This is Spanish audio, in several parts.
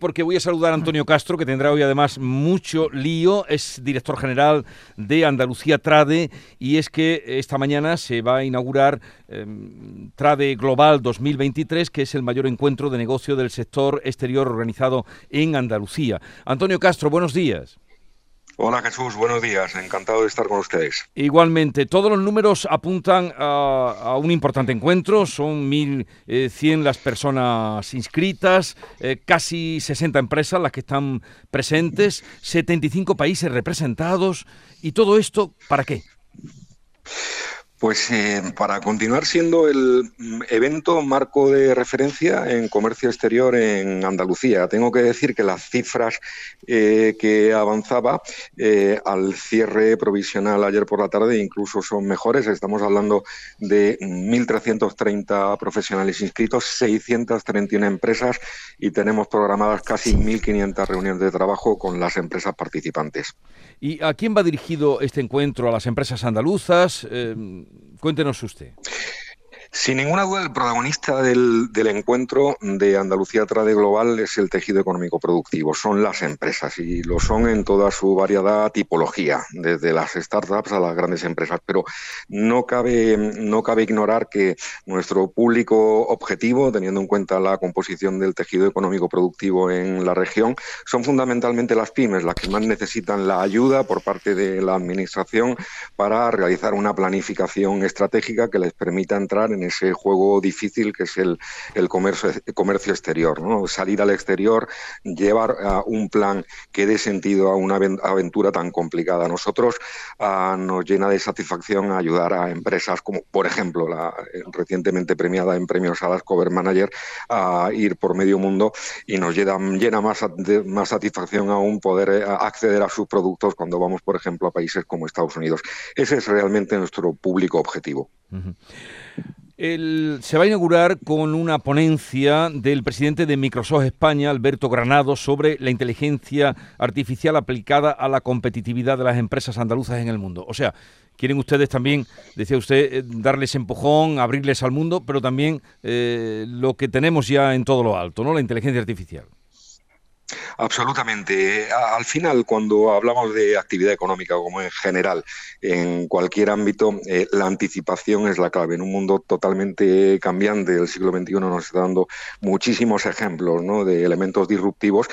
Porque voy a saludar a Antonio Castro, que tendrá hoy además mucho lío, es director general de Andalucía Trade y es que esta mañana se va a inaugurar eh, Trade Global 2023, que es el mayor encuentro de negocio del sector exterior organizado en Andalucía. Antonio Castro, buenos días. Hola Jesús, buenos días, encantado de estar con ustedes. Igualmente, todos los números apuntan a, un importante encuentro, son 1.100 las personas inscritas, eh, casi 60 empresas las que están presentes, 75 países representados, y todo esto, ¿para qué? Pues eh, para continuar siendo el evento marco de referencia en comercio exterior en Andalucía, tengo que decir que las cifras eh, que avanzaba eh, al cierre provisional ayer por la tarde incluso son mejores. Estamos hablando de 1.330 profesionales inscritos, 631 empresas y tenemos programadas casi 1.500 reuniones de trabajo con las empresas participantes. ¿Y a quién va dirigido este encuentro? ¿A las empresas andaluzas? Cuéntenos usted. Sin ninguna duda, el protagonista del, encuentro de Andalucía Trade Global es el tejido económico productivo, son las empresas y lo son en toda su variedad tipología, desde las startups a las grandes empresas. Pero no cabe, no cabe ignorar que nuestro público objetivo, teniendo en cuenta la composición del tejido económico productivo en la región, son fundamentalmente las pymes, las que más necesitan la ayuda por parte de la Administración para realizar una planificación estratégica que les permita entrar en ese juego difícil que es el, comercio, exterior. Salir al exterior, llevar un plan que dé sentido a una aventura tan complicada. nosotros nos llena de satisfacción ayudar a empresas como, por ejemplo, la recientemente premiada en premios a las Cover Manager a ir por medio mundo y nos llena, llena más, más satisfacción aún poder eh, acceder a sus productos cuando vamos, por ejemplo, a países como Estados Unidos. Ese es realmente nuestro público objetivo se va a inaugurar con una ponencia del presidente de Microsoft España, Alberto Granado, sobre la inteligencia artificial aplicada a la competitividad de las empresas andaluzas en el mundo. O sea, quieren ustedes también, decía usted, eh, darles empujón, abrirles al mundo, pero también eh, lo que tenemos ya en todo lo alto, ¿no? La inteligencia artificial. Absolutamente. Al final, cuando hablamos de actividad económica, como en general, en cualquier ámbito, eh, la anticipación es la clave. En un mundo totalmente cambiante, el siglo XXI nos está dando muchísimos ejemplos de elementos disruptivos.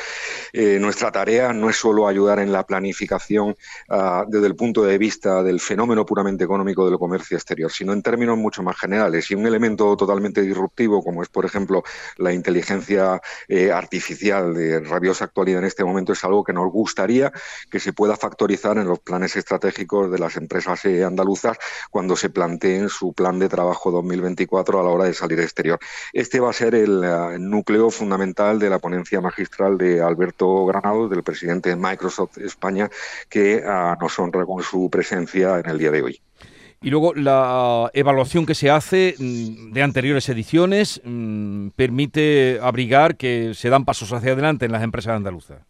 Eh, nuestra tarea no es solo ayudar en la planificación ah, desde el punto de vista del fenómeno puramente económico del comercio exterior, sino en términos mucho más generales. Y un elemento totalmente disruptivo, como es, por ejemplo, la inteligencia eh, artificial de rabiosa actualidad en este momento es algo que nos gustaría que se pueda factorizar en los planes estratégicos de las empresas eh, andaluzas cuando se planteen su plan de trabajo 2024 a la hora de salir exterior. Este va a ser el, eh, núcleo fundamental de la ponencia magistral de Alberto Granados, del presidente de Microsoft España, que ah, nos honra con su presencia en el día de hoy. Y luego la evaluación que se hace mm, de anteriores ediciones mm, permite abrigar que se dan pasos hacia adelante en las empresas andaluzas.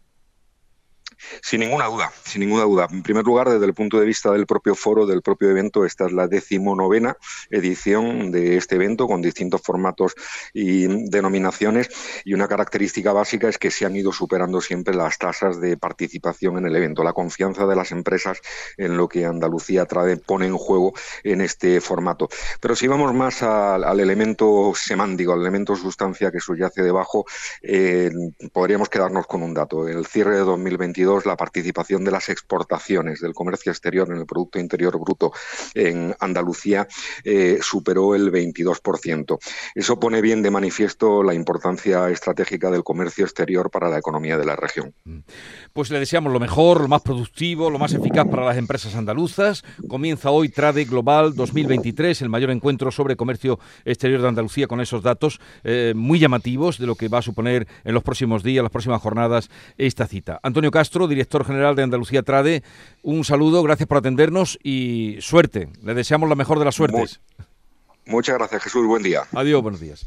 Sin ninguna duda, sin ninguna duda. En primer lugar, desde el punto de vista del propio foro, del propio evento, esta es la decimonovena edición de este evento con distintos formatos y denominaciones y una característica básica es que se han ido superando siempre las tasas de participación en el evento, la confianza de las empresas en lo que Andalucía trae, pone en juego en este formato. Pero si vamos más al, elemento semántico, al elemento sustancia que subyace debajo, eh, podríamos quedarnos con un dato. El cierre de 2022 la participación de las exportaciones del comercio exterior en el Producto Interior Bruto en Andalucía eh, superó el 22%. Eso pone bien de manifiesto la importancia estratégica del comercio exterior para la economía de la región. Mm. Pues le deseamos lo mejor, lo más productivo, lo más eficaz para las empresas andaluzas. Comienza hoy Trade Global 2023, el mayor encuentro sobre comercio exterior de Andalucía con esos datos eh, muy llamativos de lo que va a suponer en los próximos días, las próximas jornadas, esta cita. Antonio Castro, director general de Andalucía Trade. Un saludo, gracias por atendernos y suerte. Le deseamos la mejor de las suertes. Muchas gracias, Jesús. Buen día. Adiós, buenos días.